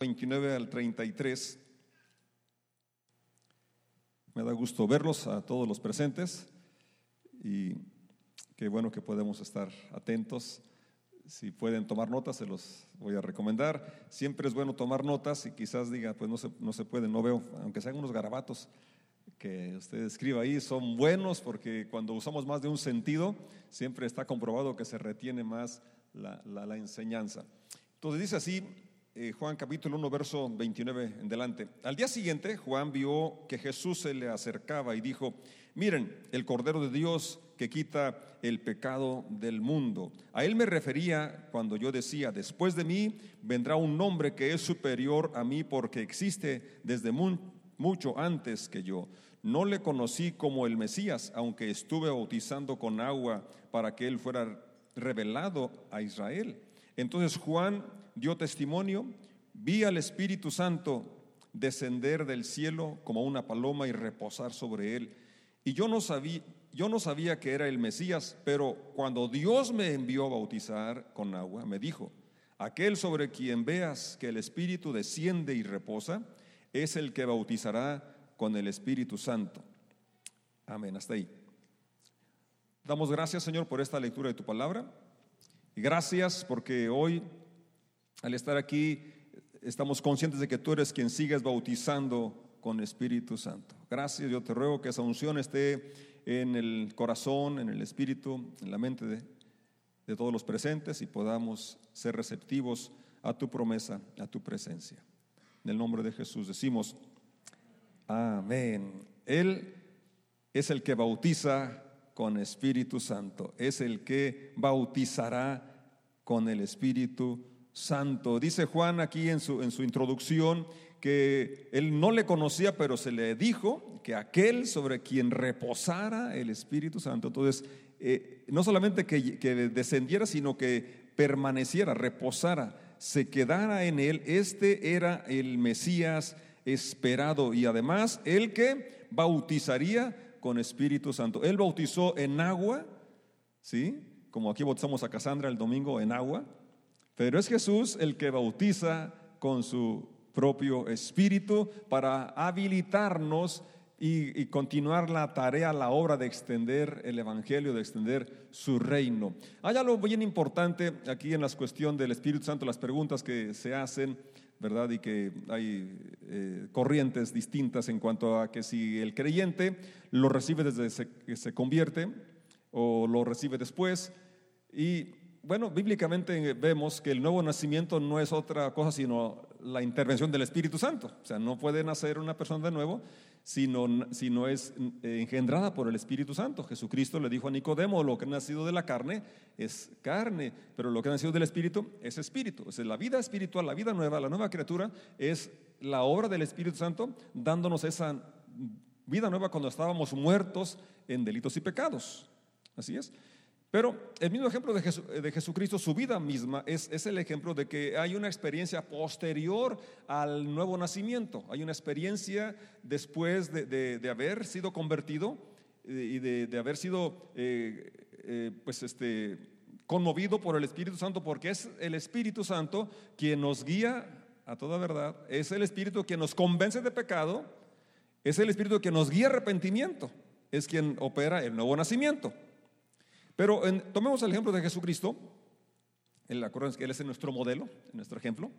29 al 33. Me da gusto verlos a todos los presentes y qué bueno que podemos estar atentos. Si pueden tomar notas, se los voy a recomendar. Siempre es bueno tomar notas y quizás diga, pues no se, no se puede, no veo, aunque sean unos garabatos que usted escriba ahí, son buenos porque cuando usamos más de un sentido, siempre está comprobado que se retiene más la, la, la enseñanza. Entonces dice así, eh, Juan capítulo 1, verso 29 en delante. Al día siguiente, Juan vio que Jesús se le acercaba y dijo, miren, el Cordero de Dios que quita el pecado del mundo. A él me refería cuando yo decía, después de mí vendrá un hombre que es superior a mí porque existe desde mucho antes que yo. No le conocí como el Mesías, aunque estuve bautizando con agua para que él fuera revelado a Israel. Entonces Juan dio testimonio, vi al Espíritu Santo descender del cielo como una paloma y reposar sobre él. Y yo no sabía, yo no sabía que era el Mesías, pero cuando Dios me envió a bautizar con agua, me dijo, aquel sobre quien veas que el Espíritu desciende y reposa, es el que bautizará con el Espíritu Santo. Amén, hasta ahí. Damos gracias, Señor, por esta lectura de tu palabra. Gracias porque hoy al estar aquí, estamos conscientes de que tú eres quien sigues bautizando con Espíritu Santo. Gracias, yo te ruego que esa unción esté en el corazón, en el espíritu, en la mente de, de todos los presentes y podamos ser receptivos a tu promesa, a tu presencia. En el nombre de Jesús decimos, amén. Él es el que bautiza con Espíritu Santo, es el que bautizará con el Espíritu Santo. Dice Juan aquí en su, en su introducción que él no le conocía, pero se le dijo que aquel sobre quien reposara el Espíritu Santo, entonces, eh, no solamente que, que descendiera, sino que permaneciera, reposara, se quedara en él, este era el Mesías esperado y además el que bautizaría con Espíritu Santo. Él bautizó en agua, ¿sí? Como aquí bautizamos a Casandra el domingo en agua, pero es Jesús el que bautiza con su propio espíritu para habilitarnos y, continuar la tarea, la obra de extender el Evangelio, de extender su reino. Hay algo bien importante aquí en la cuestión del Espíritu Santo, las preguntas que se hacen, ¿verdad? Y que hay eh, corrientes distintas en cuanto a que si el creyente lo recibe desde que se convierte o lo recibe después. Y bueno, bíblicamente vemos que el nuevo nacimiento no es otra cosa sino la intervención del Espíritu Santo. O sea, no puede nacer una persona de nuevo si no, es eh, engendrada por el Espíritu Santo. Jesucristo le dijo a Nicodemo, lo que ha nacido de la carne es carne, pero lo que ha nacido del Espíritu es Espíritu. O sea, la vida espiritual, la vida nueva, la nueva criatura es la obra del Espíritu Santo dándonos esa vida nueva cuando estábamos muertos en delitos y pecados. Así es. Pero el mismo ejemplo de, Jesucristo, su vida misma, es, el ejemplo de que hay una experiencia posterior al nuevo nacimiento. Hay una experiencia después de, haber sido convertido y de, haber sido eh, eh, pues este, conmovido por el Espíritu Santo, porque es el Espíritu Santo quien nos guía a toda verdad, es el Espíritu quien nos convence de pecado, es el Espíritu que nos guía a arrepentimiento, es quien opera el nuevo nacimiento. Pero tomemos el ejemplo de Jesucristo. El, acuérdense que Él es nuestro modelo, nuestro ejemplo.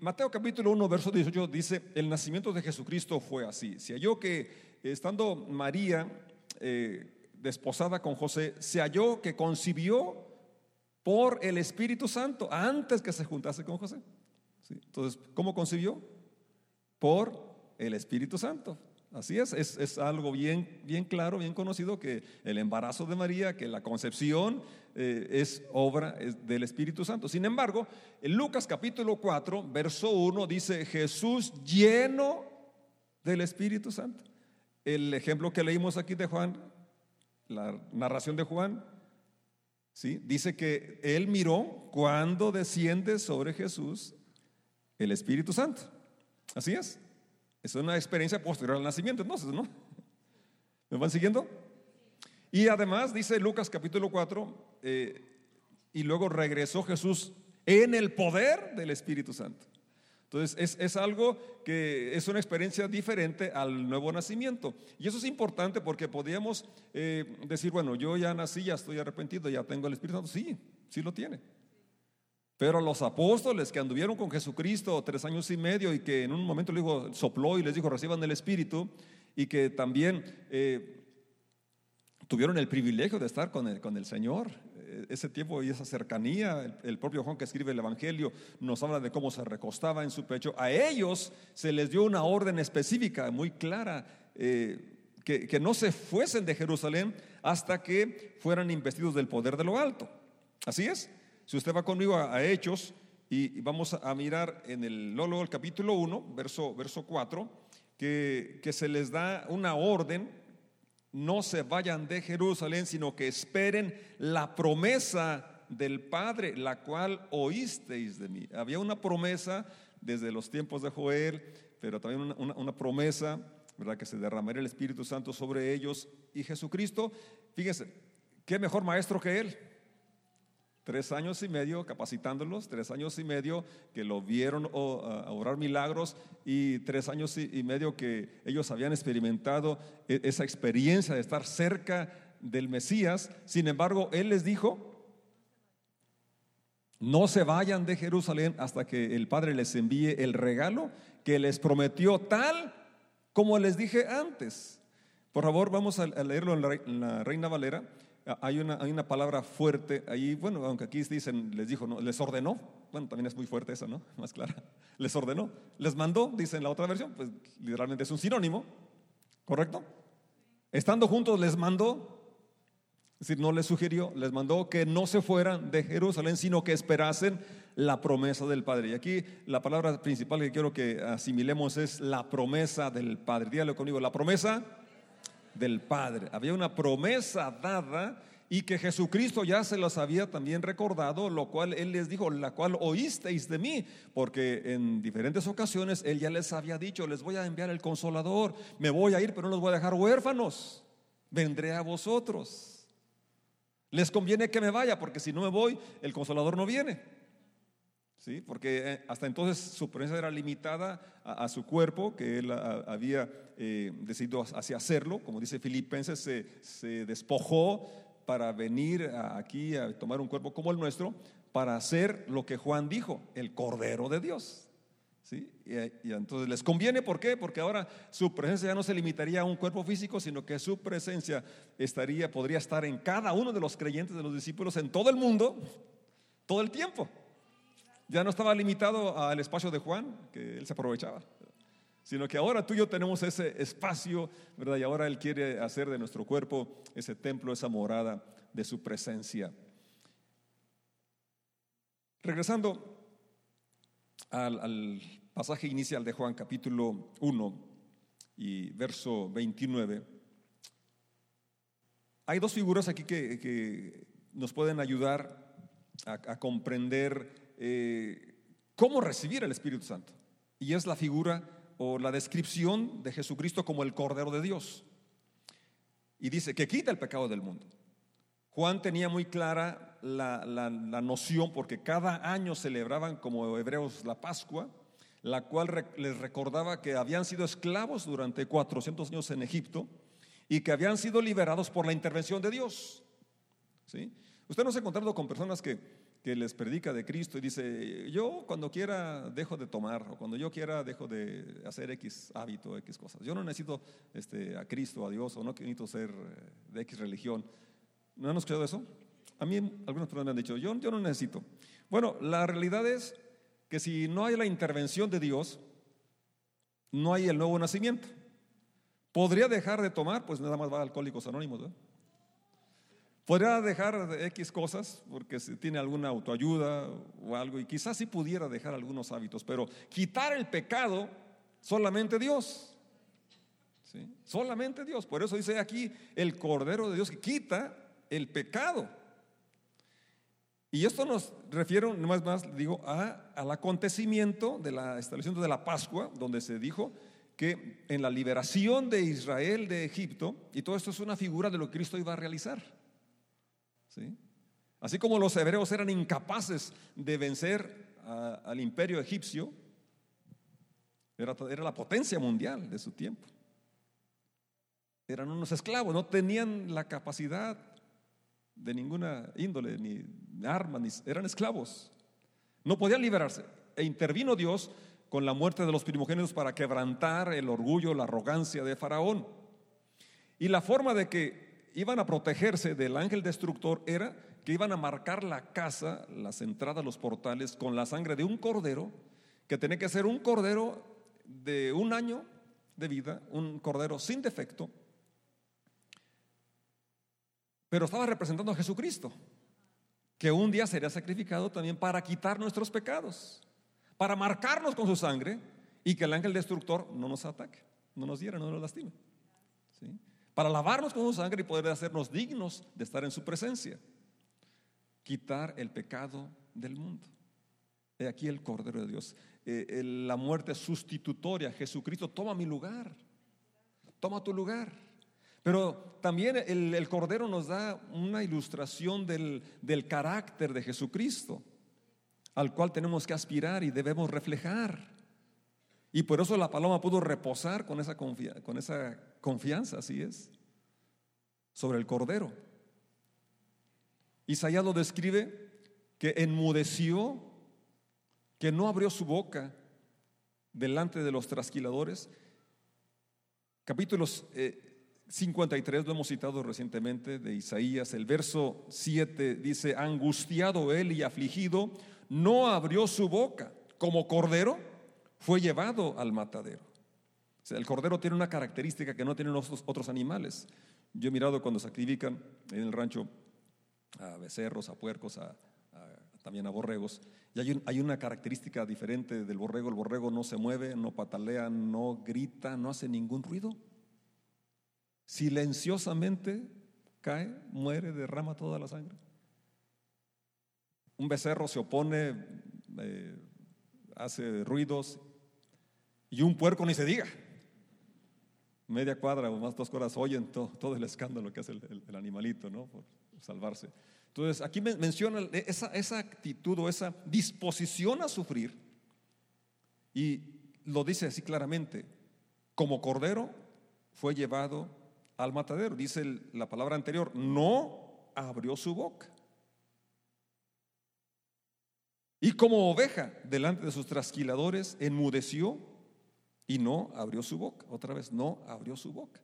Mateo capítulo 1, verso 18 dice, el nacimiento de Jesucristo fue así. Se halló que estando María eh, desposada con José, se halló que concibió por el Espíritu Santo antes que se juntase con José. Entonces, ¿cómo concibió? Por el Espíritu Santo. Así es, es, algo bien, bien claro, bien conocido que el embarazo de María, que la concepción eh, es obra del Espíritu Santo. Sin embargo, en Lucas capítulo 4, verso 1 dice Jesús lleno del Espíritu Santo. El ejemplo que leímos aquí de Juan, la narración de Juan, ¿sí? dice que él miró cuando desciende sobre Jesús el Espíritu Santo. Así es. Es una experiencia posterior al nacimiento, entonces, ¿no? ¿Me van siguiendo? Y además dice Lucas capítulo 4, eh, y luego regresó Jesús en el poder del Espíritu Santo. Entonces es, es, algo que es una experiencia diferente al nuevo nacimiento. Y eso es importante porque podríamos eh, decir, bueno, yo ya nací, ya estoy arrepentido, ya tengo el Espíritu Santo. Sí, sí lo tiene. Pero los apóstoles que anduvieron con Jesucristo tres años y medio y que en un momento le dijo, sopló y les dijo, reciban el Espíritu, y que también eh, tuvieron el privilegio de estar con el, con el Señor, eh, ese tiempo y esa cercanía, el, propio Juan que escribe el Evangelio nos habla de cómo se recostaba en su pecho. A ellos se les dio una orden específica, muy clara, eh, que, que no se fuesen de Jerusalén hasta que fueran investidos del poder de lo alto. Así es. Si usted va conmigo a, Hechos y, vamos a, mirar en el Lolo, el capítulo 1, verso, verso 4, que, que se les da una orden, no se vayan de Jerusalén, sino que esperen la promesa del Padre, la cual oísteis de mí. Había una promesa desde los tiempos de Joel, pero también una, una, promesa, ¿verdad? Que se derramaría el Espíritu Santo sobre ellos. Y Jesucristo, fíjense, ¿qué mejor maestro que Él? Tres años y medio capacitándolos, tres años y medio que lo vieron orar milagros y tres años y medio que ellos habían experimentado e, esa experiencia de estar cerca del Mesías. Sin embargo, Él les dijo, no se vayan de Jerusalén hasta que el Padre les envíe el regalo que les prometió tal como les dije antes. Por favor, vamos a leerlo en la Reina Valera. Ah, hay una, hay una palabra fuerte ahí, bueno, aunque aquí dicen, les dijo, no, les ordenó, bueno, también es muy fuerte esa, ¿no? Más clara, les ordenó, les mandó, dice en la otra versión, pues literalmente es un sinónimo, ¿correcto? Estando juntos les mandó, es decir, no les sugirió, les mandó que no se fueran de Jerusalén, sino que esperasen la promesa del Padre. Y aquí la palabra principal que quiero que asimilemos es la promesa del Padre. Dígalo conmigo, la promesa del Padre. Había una promesa dada y que Jesucristo ya se los había también recordado, lo cual Él les dijo, la cual oísteis de mí, porque en diferentes ocasiones Él ya les había dicho, les voy a enviar el consolador, me voy a ir, pero no los voy a dejar huérfanos, vendré a vosotros. Les conviene que me vaya, porque si no me voy, el consolador no viene. Porque eh, hasta entonces su presencia era limitada a, su cuerpo, que él había eh, decidido así hacerlo, como dice Filipenses, se, despojó para venir aquí a tomar un cuerpo como el nuestro, para hacer lo que Juan dijo, el Cordero de Dios. ¿Sí? Y, entonces les conviene, ¿por qué? Porque ahora su presencia ya no se limitaría a un cuerpo físico, sino que su presencia estaría, podría estar en cada uno de los creyentes, de los discípulos, en todo el mundo, todo el tiempo. Ya no estaba limitado al espacio de Juan, que él se aprovechaba, sino que ahora tú y yo tenemos ese espacio, ¿verdad? Y ahora Él quiere hacer de nuestro cuerpo ese templo, esa morada de su presencia. Regresando al, pasaje inicial de Juan, capítulo 1 y verso 29, hay dos figuras aquí que, nos pueden ayudar a, a comprender eh, cómo recibir el Espíritu Santo. Y es la figura o la descripción de Jesucristo como el Cordero de Dios. Y dice que quita el pecado del mundo. Juan tenía muy clara la, la, noción, porque cada año celebraban como hebreos la Pascua, la cual les recordaba que habían sido esclavos durante 400 años en Egipto y que habían sido liberados por la intervención de Dios. ¿Sí? Usted no se ha encontrado con personas que que les predica de Cristo y dice, yo cuando quiera dejo de tomar o cuando yo quiera dejo de hacer X hábito, X cosas. Yo no necesito este, a Cristo, a Dios o no necesito ser eh, de X religión. ¿No han escuchado eso? A mí algunas personas me han dicho, yo, yo no necesito. Bueno, la realidad es que si no hay la intervención de Dios, no hay el nuevo nacimiento. ¿Podría dejar de tomar? Pues nada más va Alcohólicos Anónimos. ¿verdad? Podría dejar X cosas porque si tiene alguna autoayuda o algo y quizás sí pudiera dejar algunos hábitos, pero quitar el pecado solamente Dios. ¿sí? Solamente Dios. Por eso dice aquí el Cordero de Dios que quita el pecado. Y esto nos refiere, más más, digo, a, al acontecimiento de la establecimiento de la Pascua, donde se dijo que en la liberación de Israel de Egipto, y todo esto es una figura de lo que Cristo iba a realizar. Así como los hebreos eran incapaces de vencer al imperio egipcio, Era, la potencia mundial de su tiempo. Eran unos esclavos, no tenían la capacidad de ninguna índole, ni armas, eran esclavos. No podían liberarse. E intervino Dios con la muerte de los primogénitos para quebrantar el orgullo, la arrogancia de Faraón. Y la forma de que iban a protegerse del ángel destructor era que iban a marcar la casa, las entradas, los portales, con la sangre de un cordero, que tenía que ser un cordero de un año de vida, un cordero sin defecto, pero estaba representando a Jesucristo, que un día sería sacrificado también para quitar nuestros pecados, para marcarnos con su sangre y que el ángel destructor no nos ataque, no nos hiera, no nos lastime. Para lavarnos con su sangre y poder hacernos dignos de estar en su presencia. Quitar el pecado del mundo. He aquí el Cordero de Dios. Eh, la muerte sustitutoria. Jesucristo toma mi lugar. Toma tu lugar. Pero también el, Cordero nos da una ilustración del, carácter de Jesucristo, al cual tenemos que aspirar y debemos reflejar. Y por eso la paloma pudo reposar con esa, con esa confianza, así es, sobre el Cordero. Isaías lo describe que enmudeció, que no abrió su boca delante de los trasquiladores. Capítulos eh, 53 lo hemos citado recientemente de Isaías, el verso 7 dice, angustiado él y afligido, no abrió su boca, como cordero fue llevado al matadero. El cordero tiene una característica que no tienen los otros animales. Yo he mirado cuando sacrifican en el rancho a becerros, a puercos, también a borregos, y hay, hay una característica diferente del borrego. El borrego no se mueve, no patalea, no grita, no hace ningún ruido silenciosamente cae, muere, derrama toda la sangre. Un becerro se opone, eh, hace ruidos, y un puerco ni se diga. Media cuadra o más dos cuadras oyen todo, el escándalo que hace el, animalito, ¿no? Por salvarse. Entonces, aquí menciona esa, esa actitud o esa disposición a sufrir, y lo dice así claramente: como cordero fue llevado al matadero. Dice la palabra anterior, no abrió su boca. Y como oveja delante de sus trasquiladores, enmudeció y no abrió su boca. Otra vez, no abrió su boca.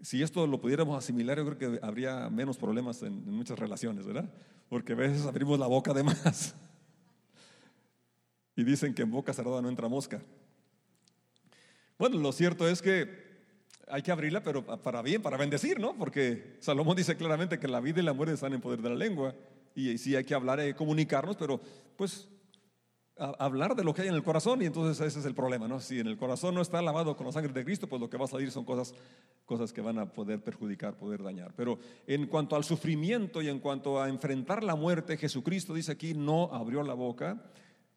Si esto lo pudiéramos asimilar, yo creo que habría menos problemas en, muchas relaciones, ¿verdad? Porque a veces abrimos la boca de más. Y dicen que en boca cerrada no entra mosca. Bueno, lo cierto es que hay que abrirla, pero para bien, para bendecir, ¿no? Porque Salomón dice claramente que la vida y la muerte están en poder de la lengua. Y, sí hay que hablar, que comunicarnos, pero pues hablar de lo que hay en el corazón y entonces ese es el problema, ¿no? Si en el corazón no está lavado con la sangre de Cristo, pues lo que va a salir son cosas, cosas que van a poder perjudicar, poder dañar. Pero en cuanto al sufrimiento y en cuanto a enfrentar la muerte, Jesucristo dice aquí, no abrió la boca,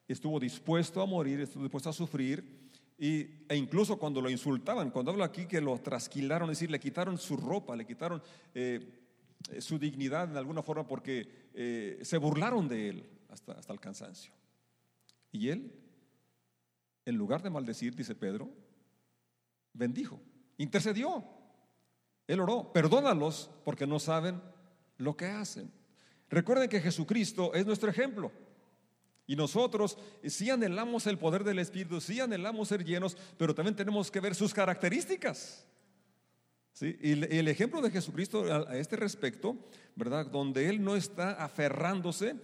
estuvo dispuesto a morir, estuvo dispuesto a sufrir e incluso cuando lo insultaban, cuando hablo aquí que lo trasquilaron, es decir, le quitaron su ropa, le quitaron eh, su dignidad en alguna forma porque eh, se burlaron de él hasta, hasta el cansancio. Y él, en lugar de maldecir, dice Pedro, bendijo, intercedió. Él oró, perdónalos porque no saben lo que hacen. Recuerden que Jesucristo es nuestro ejemplo. Y nosotros sí anhelamos el poder del Espíritu, sí anhelamos ser llenos, pero también tenemos que ver sus características. Y el ejemplo de Jesucristo a este respecto, ¿verdad? Donde Él no está aferrándose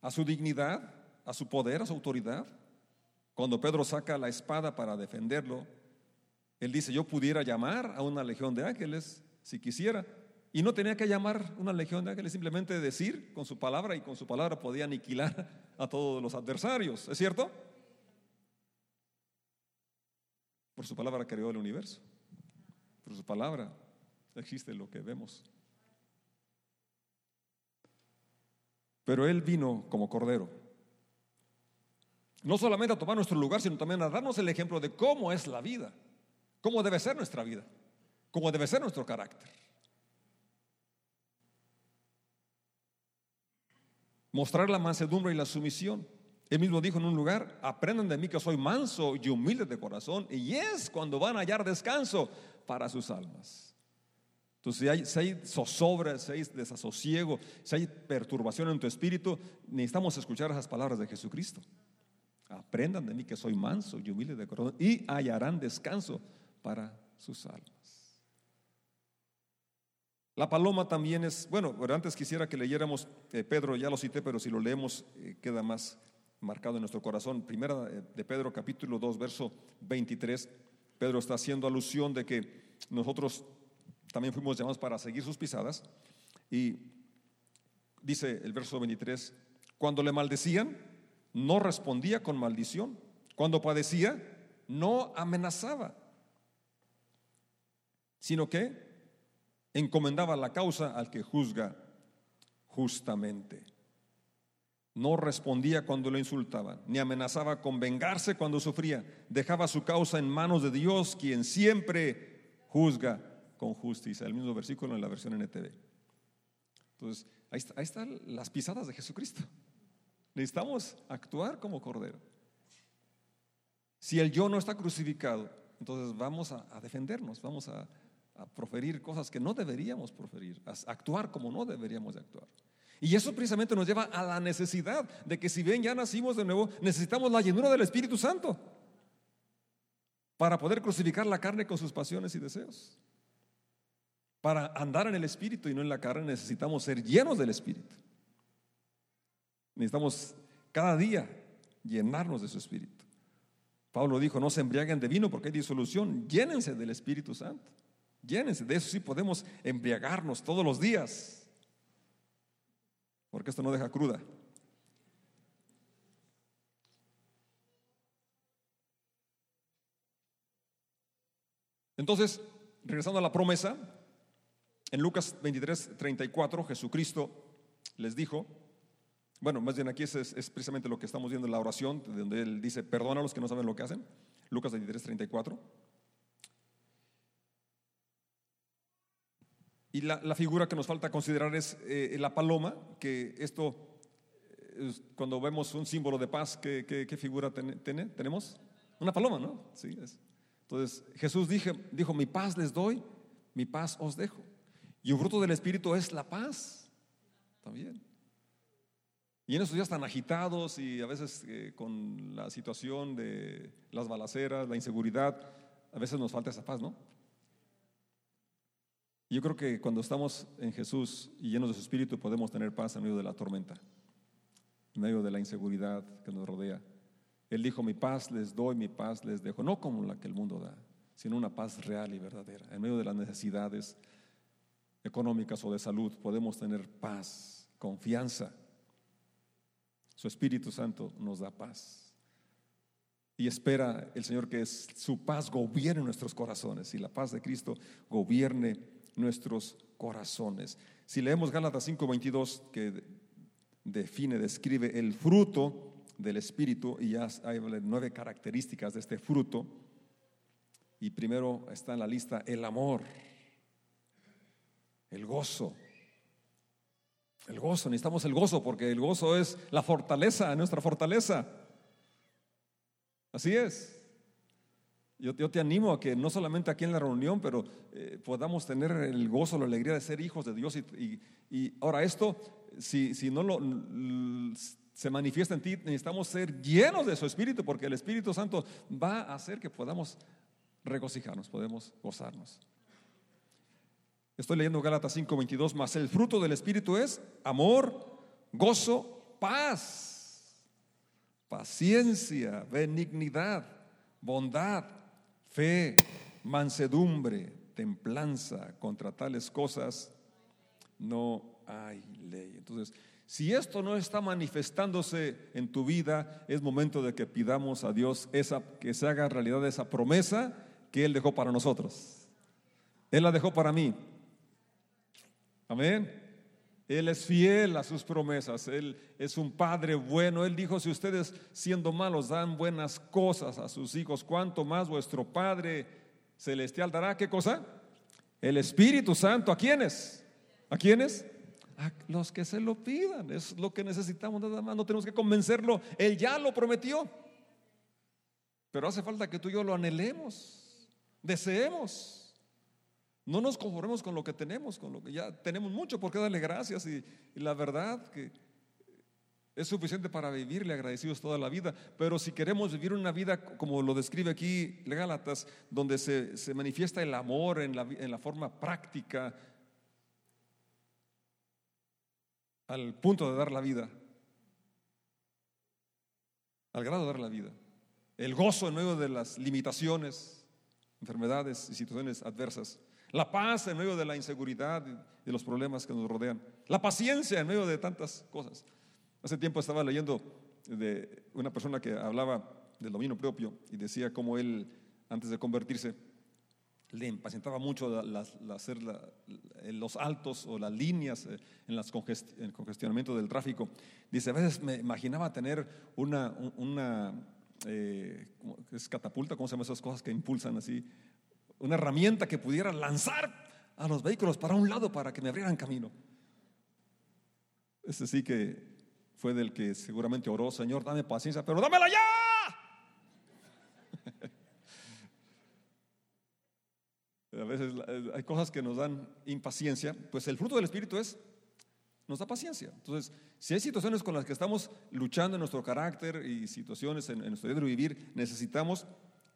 a su dignidad, a su poder, a su autoridad. Cuando Pedro saca la espada para defenderlo, Él dice, yo pudiera llamar a una legión de ángeles si quisiera, y no tenía que llamar una legión de ángeles, simplemente decir con su palabra y con su palabra podía aniquilar a todos los adversarios. ¿Es cierto? Por su palabra creó el universo. Por su palabra existe lo que vemos. Pero Él vino como cordero. No solamente a tomar nuestro lugar, sino también a darnos el ejemplo de cómo es la vida, cómo debe ser nuestra vida, cómo debe ser nuestro carácter. mostrar la mansedumbre y la sumisión. Él mismo dijo en un lugar, aprendan de mí que soy manso y humilde de corazón, y es cuando van a hallar descanso para sus almas. Entonces, si hay, si hay zozobra, si hay desasosiego, si hay perturbación en tu espíritu, necesitamos escuchar esas palabras de Jesucristo. Aprendan de mí que soy manso y humilde de corazón y hallarán descanso para sus almas. La paloma también es, bueno, antes quisiera que leyéramos, eh, Pedro ya lo cité, pero si lo leemos eh, queda más marcado en nuestro corazón. Primera eh, de Pedro capítulo 2, verso 23. Pedro está haciendo alusión de que nosotros también fuimos llamados para seguir sus pisadas. Y dice el verso 23, cuando le maldecían, no respondía con maldición. Cuando padecía, no amenazaba, sino que encomendaba la causa al que juzga justamente. No respondía cuando lo insultaban, ni amenazaba con vengarse cuando sufría. Dejaba su causa en manos de Dios, quien siempre juzga con justicia. El mismo versículo en la versión NTV. Entonces, ahí, ahí están las pisadas de Jesucristo. Necesitamos actuar como cordero. Si el yo no está crucificado, entonces vamos a, defendernos, vamos a, a, proferir cosas que no deberíamos proferir, a actuar como no deberíamos de actuar. Y eso precisamente nos lleva a la necesidad de que si bien ya nacimos de nuevo, necesitamos la llenura del Espíritu Santo para poder crucificar la carne con sus pasiones y deseos. Para andar en el Espíritu y no en la carne necesitamos ser llenos del Espíritu. Necesitamos cada día llenarnos de su Espíritu. Pablo dijo, no se embriaguen de vino porque hay disolución, llénense del Espíritu Santo. Llénense, de eso sí podemos embriagarnos todos los días. Porque esto no deja cruda. Entonces, regresando a la promesa, en Lucas 23, 34, Jesucristo les dijo, bueno, más bien aquí es, precisamente lo que estamos viendo en la oración, donde Él dice, perdona a los que no saben lo que hacen. Lucas 23, 34. Y la, figura que nos falta considerar es eh, la paloma, que esto, eh, cuando vemos un símbolo de paz, ¿qué, figura tenemos? Una paloma, ¿no? Sí, es. Entonces Jesús dijo, dijo, mi paz les doy, mi paz os dejo. Y un fruto del Espíritu es la paz, también. Y en estos días tan agitados y a veces eh, con la situación de las balaceras, la inseguridad, a veces nos falta esa paz, ¿no? Yo creo que cuando estamos en Jesús y llenos de su Espíritu podemos tener paz en medio de la tormenta, en medio de la inseguridad que nos rodea. Él dijo, mi paz les doy, mi paz les dejo, no como la que el mundo da, sino una paz real y verdadera. En medio de las necesidades económicas o de salud podemos tener paz, confianza su Espíritu Santo nos da paz. Y espera el Señor que su paz gobierne nuestros corazones y la paz de Cristo gobierne nuestros corazones. Si leemos Gálatas 5:22 que define, describe el fruto del Espíritu y ya hay nueve características de este fruto. Y primero está en la lista el amor, el gozo, el gozo, necesitamos el gozo porque el gozo es la fortaleza, nuestra fortaleza. Así es. Yo, te animo a que no solamente aquí en la reunión, pero eh, podamos tener el gozo, la alegría de ser hijos de Dios. Y, ahora esto, si, no lo, se manifiesta en ti, necesitamos ser llenos de su Espíritu, porque el Espíritu Santo va a hacer que podamos regocijarnos, podemos gozarnos. Estoy leyendo Gálatas 5:22, más el fruto del Espíritu es amor, gozo, paz, paciencia, benignidad, bondad, fe, mansedumbre, templanza. Contra tales cosas no hay ley. Entonces, si esto no está manifestándose en tu vida, es momento de que pidamos a Dios esa, que se haga realidad esa promesa que Él dejó para nosotros. Él la dejó para mí. Amén. Él es fiel a sus promesas. Él es un padre bueno. Él dijo, si ustedes siendo malos dan buenas cosas a sus hijos, ¿cuánto más vuestro Padre Celestial dará qué cosa? El Espíritu Santo. ¿A quiénes? ¿A quiénes? a los que se lo pidan. Es lo que necesitamos nada más. No tenemos que convencerlo. Él ya lo prometió. Pero hace falta que tú y yo lo anhelemos, deseemos. No nos conformemos con lo que tenemos, con lo que ya tenemos mucho por qué darle gracias y, la verdad que es suficiente para vivirle agradecidos toda la vida. Pero si queremos vivir una vida como lo describe aquí Gálatas, donde se, se, manifiesta el amor en la, en la forma práctica, al punto de dar la vida, al grado de dar la vida el gozo en medio de las limitaciones, enfermedades y situaciones adversas, la paz en medio de la inseguridad y de los problemas que nos rodean, la paciencia en medio de tantas cosas. Hace tiempo estaba leyendo de una persona que hablaba del dominio propio y decía cómo él, antes de convertirse, le impacientaba mucho hacer los altos o las líneas eh, en, el congestionamiento del tráfico. Dice, a veces me imaginaba tener una, una eh, catapulta, ¿cómo se llaman esas cosas que impulsan así? Una herramienta que pudiera lanzar a los vehículos para un lado para que me abrieran camino. Ese sí que fue del que seguramente oró, Señor, dame paciencia, pero dámela ya. a veces hay cosas que nos dan impaciencia, pues el fruto del Espíritu es nos da paciencia. Entonces, si hay situaciones con las que estamos luchando en nuestro carácter y situaciones en, nuestro día de vivir, necesitamos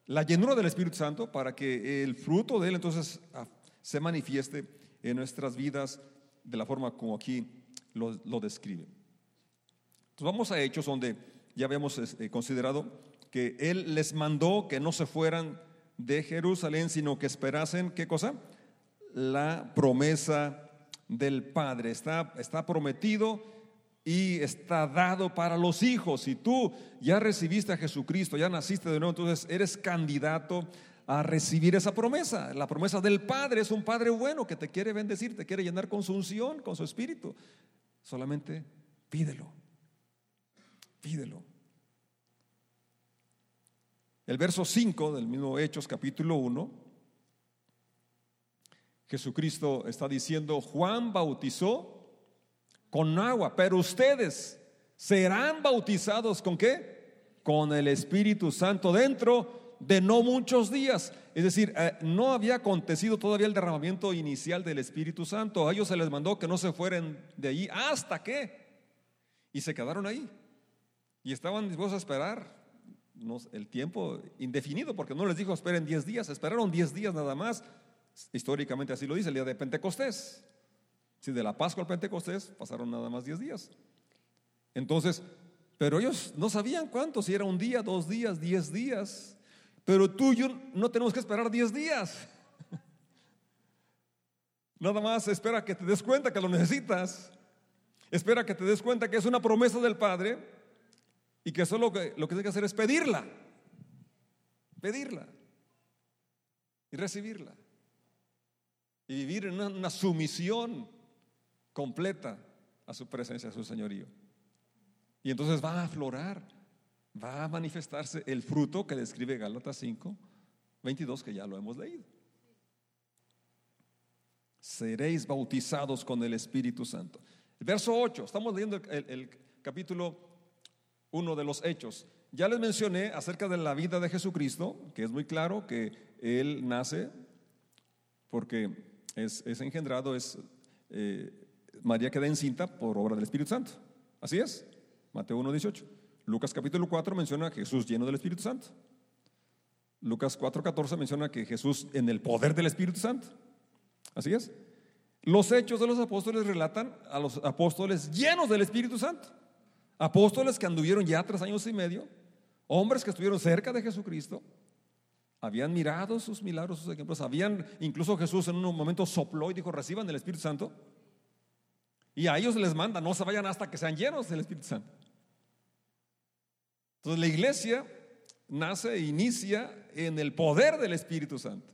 la llenura del Espíritu Santo para que el fruto de Él entonces ah, se manifieste en nuestras vidas de la forma como aquí lo, describe. Entonces vamos a Hechos donde ya habíamos este, considerado que Él les mandó que no se fueran de Jerusalén, sino que esperasen, ¿qué cosa? La promesa del Padre. Está, está prometido y está dado para los hijos. Si tú ya recibiste a Jesucristo, ya naciste de nuevo, entonces eres candidato a recibir esa promesa. La promesa del Padre es un Padre bueno que te quiere bendecir, te quiere llenar con su unción, con su espíritu. Solamente pídelo. Pídelo. El verso 5 del mismo Hechos capítulo 1 Jesucristo está diciendo, Juan bautizó con agua, pero ustedes serán bautizados con qué? Con el Espíritu Santo dentro de no muchos días. Es decir, eh, no había acontecido todavía el derramamiento inicial del Espíritu Santo. A ellos se les mandó que no se fueran de allí hasta que. Y se quedaron ahí. Y estaban dispuestos a esperar el tiempo indefinido, porque no les dijo esperen 10 días, esperaron 10 días nada más Históricamente así lo dice el día de Pentecostés. Si de la Pascua al Pentecostés pasaron nada más 10 días. Entonces, pero ellos no sabían cuánto, si era un día, dos días, diez días. Pero tú y yo no tenemos que esperar 10 días. Nada más espera que te des cuenta que lo necesitas. Espera que te des cuenta que es una promesa del Padre y que solo lo que, lo que tienes que hacer es pedirla. Pedirla y recibirla y vivir en una, sumisión completa a su presencia, a su señorío. Y entonces va a aflorar, va a manifestarse el fruto que describe Gálatas 5, 22, que ya lo hemos leído. Seréis bautizados con el Espíritu Santo. Verso 8, estamos leyendo el, el capítulo 1 de los Hechos. Ya les mencioné acerca de la vida de Jesucristo, que es muy claro que Él nace porque es, engendrado, es eh, María queda encinta por obra del Espíritu Santo. Así es, Mateo 1.18. Lucas capítulo 4 menciona a Jesús lleno del Espíritu Santo. Lucas 4.14 menciona que Jesús en el poder del Espíritu Santo. Así es. Los hechos de los apóstoles relatan a los apóstoles llenos del Espíritu Santo. Apóstoles que anduvieron ya tres años y medio, hombres que estuvieron cerca de Jesucristo, habían mirado sus milagros, sus ejemplos, habían, incluso Jesús en un momento sopló y dijo, reciban el Espíritu Santo. Y a ellos les manda, no se vayan hasta que sean llenos del Espíritu Santo. Entonces la iglesia nace e inicia en el poder del Espíritu Santo.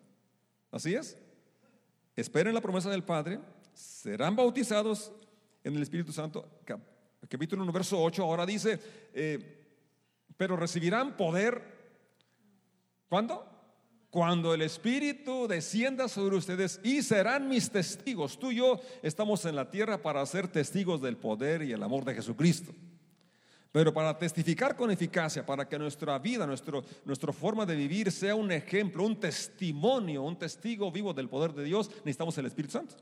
Así es. Esperen la promesa del Padre, serán bautizados en el Espíritu Santo. Capítulo 1, verso 8, ahora dice, eh, pero recibirán poder. ¿Cuándo? Cuando el Espíritu descienda sobre ustedes y serán mis testigos. Tú y yo estamos en la tierra para ser testigos del poder y el amor de Jesucristo. Pero para testificar con eficacia, para que nuestra vida, nuestro, nuestra forma de vivir sea un ejemplo, un testimonio, un testigo vivo del poder de Dios, necesitamos el Espíritu Santo.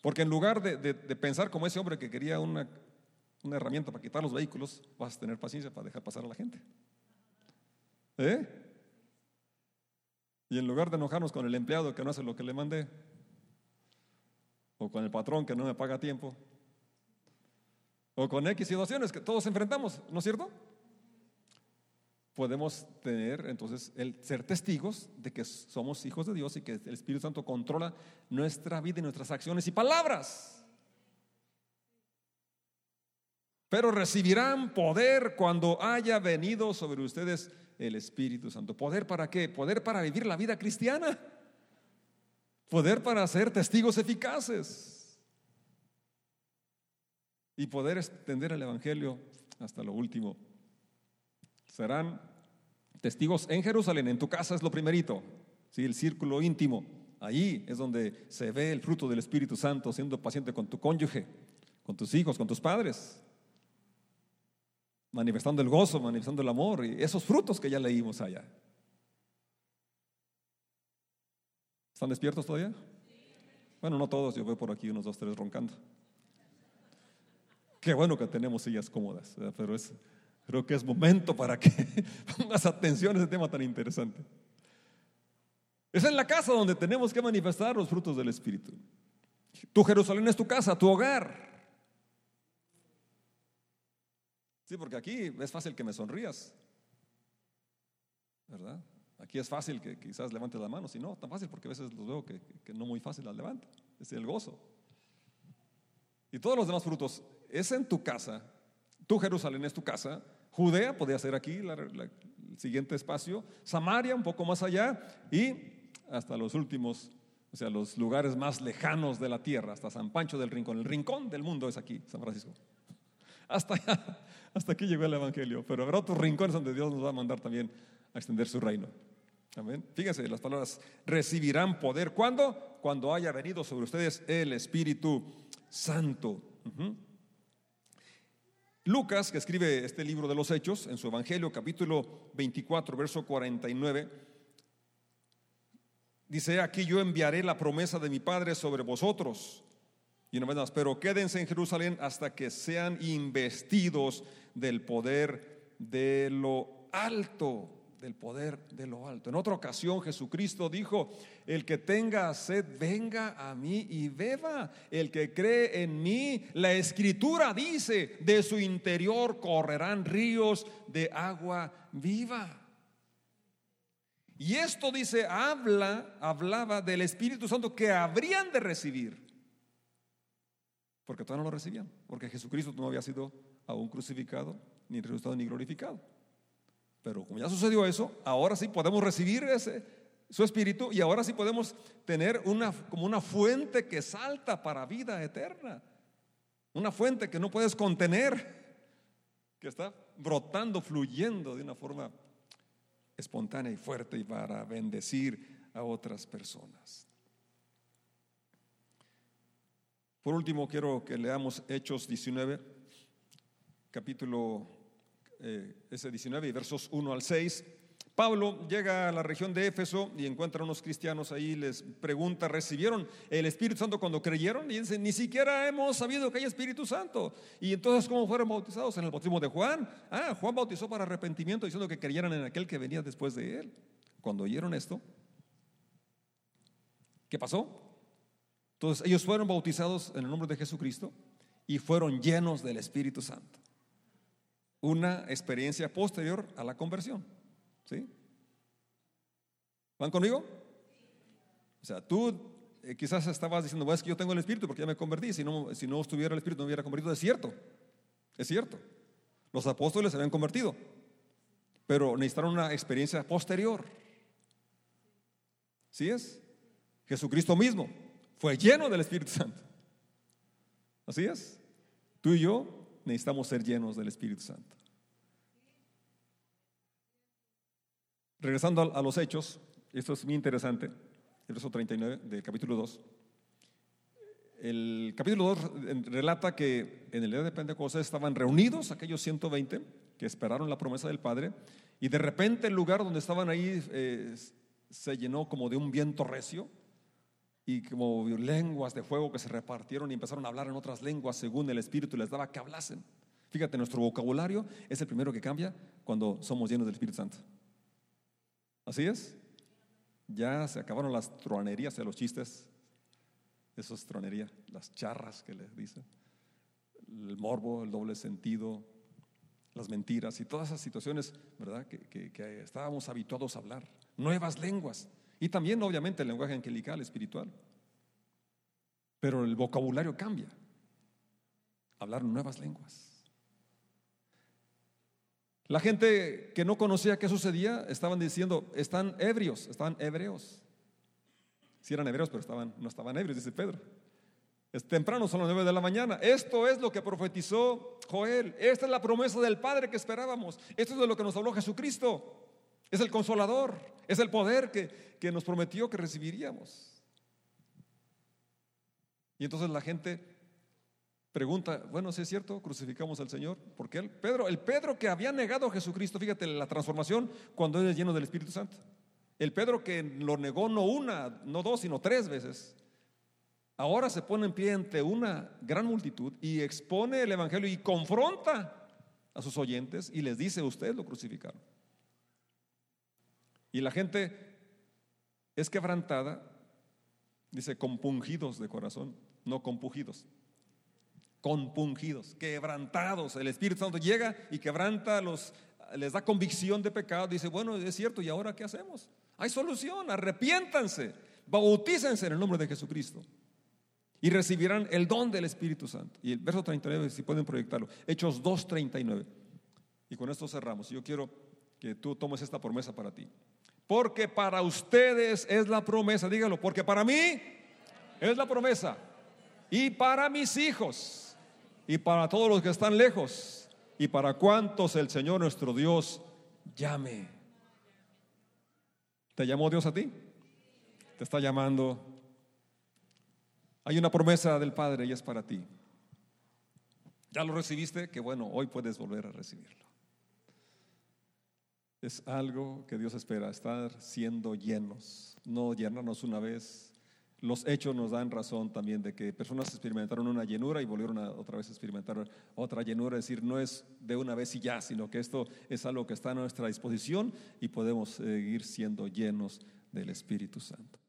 Porque en lugar de, pensar como ese hombre que quería una, una, herramienta para quitar los vehículos, vas a tener paciencia para dejar pasar a la gente. ¿Eh? Y en lugar de enojarnos con el empleado que no hace lo que le mandé, o con el patrón que no me paga tiempo, o con X situaciones que todos enfrentamos, ¿no es cierto? Podemos tener entonces el ser testigos de que somos hijos de Dios y que el Espíritu Santo controla nuestra vida y nuestras acciones y palabras. Pero recibirán poder cuando haya venido sobre ustedes el Espíritu Santo. ¿Poder para qué? Poder para vivir la vida cristiana. Poder para ser testigos eficaces y poder extender el Evangelio hasta lo último. Serán testigos en Jerusalén, en tu casa es lo primerito, ¿sí? el círculo íntimo. Ahí es donde se ve el fruto del Espíritu Santo, siendo paciente con tu cónyuge, con tus hijos, con tus padres, manifestando el gozo, manifestando el amor y esos frutos que ya leímos allá. ¿Están despiertos todavía? Bueno, no todos, yo veo por aquí unos dos, tres roncando. Qué bueno que tenemos sillas cómodas, pero es, creo que es momento para que pongas atención a ese tema tan interesante. Es en la casa donde tenemos que manifestar los frutos del Espíritu. Tu Jerusalén es tu casa, tu hogar. Sí, porque aquí es fácil que me sonrías, ¿verdad? Aquí es fácil que quizás levantes la mano, si no, tan fácil porque a veces los veo que, no muy fácil las levanta. Es el gozo. Y todos los demás frutos es en tu casa, tu Jerusalén es tu casa, Judea podría ser aquí el siguiente espacio, Samaria un poco más allá y hasta los últimos, o sea, los lugares más lejanos de la tierra, hasta San Pancho del Rincón, el rincón del mundo es aquí, San Francisco. Hasta aquí llegó el Evangelio, pero habrá otros rincones donde Dios nos va a mandar también a extender su reino. Amén. Fíjense las palabras, recibirán poder. ¿Cuándo? Cuando haya venido sobre ustedes el Espíritu Santo. Lucas, que escribe este libro de los Hechos, en su Evangelio capítulo 24, verso 49, dice, aquí yo enviaré la promesa de mi Padre sobre vosotros. Y no más, pero quédense en Jerusalén hasta que sean investidos del poder de lo alto del poder de lo alto. En otra ocasión Jesucristo dijo, el que tenga sed, venga a mí y beba. El que cree en mí, la escritura dice, de su interior correrán ríos de agua viva. Y esto dice, habla, hablaba del Espíritu Santo que habrían de recibir. Porque todavía no lo recibían, porque Jesucristo no había sido aún crucificado, ni resucitado, ni glorificado. Pero como ya sucedió eso, ahora sí podemos recibir ese, su espíritu y ahora sí podemos tener una, como una fuente que salta para vida eterna. Una fuente que no puedes contener, que está brotando, fluyendo de una forma espontánea y fuerte y para bendecir a otras personas. Por último, quiero que leamos Hechos 19, capítulo eh, ese 19 y versos 1 al 6. Pablo llega a la región de Éfeso y encuentra a unos cristianos ahí, les pregunta, ¿recibieron el Espíritu Santo cuando creyeron? Y dicen, ni siquiera hemos sabido que hay Espíritu Santo. Y entonces, ¿cómo fueron bautizados? En el bautismo de Juan. Ah, Juan bautizó para arrepentimiento diciendo que creyeran en aquel que venía después de él. Cuando oyeron esto, ¿qué pasó? Entonces ellos fueron bautizados en el nombre de Jesucristo y fueron llenos del Espíritu Santo una experiencia posterior a la conversión. ¿Sí? ¿Van conmigo? O sea, tú eh, quizás estabas diciendo, bueno, es que yo tengo el Espíritu porque ya me convertí. Si no, si no estuviera el Espíritu, no hubiera convertido. Es cierto, es cierto. Los apóstoles se habían convertido, pero necesitaron una experiencia posterior. ¿Sí es? Jesucristo mismo fue lleno del Espíritu Santo. Así es. Tú y yo necesitamos ser llenos del Espíritu Santo. Regresando a, los hechos, esto es muy interesante, el verso 39 del capítulo 2. El capítulo 2 relata que en el día de Pentecostés estaban reunidos aquellos 120 que esperaron la promesa del Padre y de repente el lugar donde estaban ahí eh, se llenó como de un viento recio y como lenguas de fuego que se repartieron y empezaron a hablar en otras lenguas según el Espíritu les daba que hablasen. Fíjate, nuestro vocabulario es el primero que cambia cuando somos llenos del Espíritu Santo. ¿Así es? Ya se acabaron las tronerías de los chistes. Eso es tronería, las charras que les dicen. El morbo, el doble sentido, las mentiras y todas esas situaciones, ¿verdad? Que estábamos habituados a hablar. Nuevas lenguas. Y también, obviamente, el lenguaje angelical, espiritual. Pero el vocabulario cambia. Hablar nuevas lenguas. La gente que no conocía qué sucedía estaban diciendo, están ebrios, estaban hebreos. Si eran hebreos, pero estaban, no estaban ebrios, dice Pedro. Es temprano, son las nueve de la mañana. Esto es lo que profetizó Joel. Esta es la promesa del Padre que esperábamos. Esto es de lo que nos habló Jesucristo. Es el consolador, es el poder que, nos prometió que recibiríamos. Y entonces la gente Pregunta, bueno, si es cierto, crucificamos al Señor, porque él, Pedro, el Pedro que había negado a Jesucristo, fíjate la transformación cuando él es lleno del Espíritu Santo. El Pedro que lo negó no una, no dos, sino tres veces. Ahora se pone en pie ante una gran multitud y expone el Evangelio y confronta a sus oyentes y les dice, ustedes lo crucificaron. Y la gente es quebrantada, dice, compungidos de corazón, no compugidos compungidos, quebrantados. El Espíritu Santo llega y quebranta los, les da convicción de pecado. Dice, bueno, es cierto, ¿y ahora qué hacemos? Hay solución, arrepiéntanse, bautícense en el nombre de Jesucristo y recibirán el don del Espíritu Santo. Y el verso 39, si pueden proyectarlo, Hechos 2.39. Y con esto cerramos. Yo quiero que tú tomes esta promesa para ti. Porque para ustedes es la promesa, dígalo, porque para mí es la promesa. Y para mis hijos y para todos los que están lejos y para cuantos el Señor nuestro Dios llame. ¿Te llamó Dios a ti? Te está llamando. Hay una promesa del Padre y es para ti. ¿Ya lo recibiste? Que bueno, hoy puedes volver a recibirlo. Es algo que Dios espera, estar siendo llenos, no llenarnos una vez. Los hechos nos dan razón también de que personas experimentaron una llenura y volvieron otra vez a experimentar otra llenura, es decir, no es de una vez y ya, sino que esto es algo que está a nuestra disposición y podemos seguir siendo llenos del Espíritu Santo.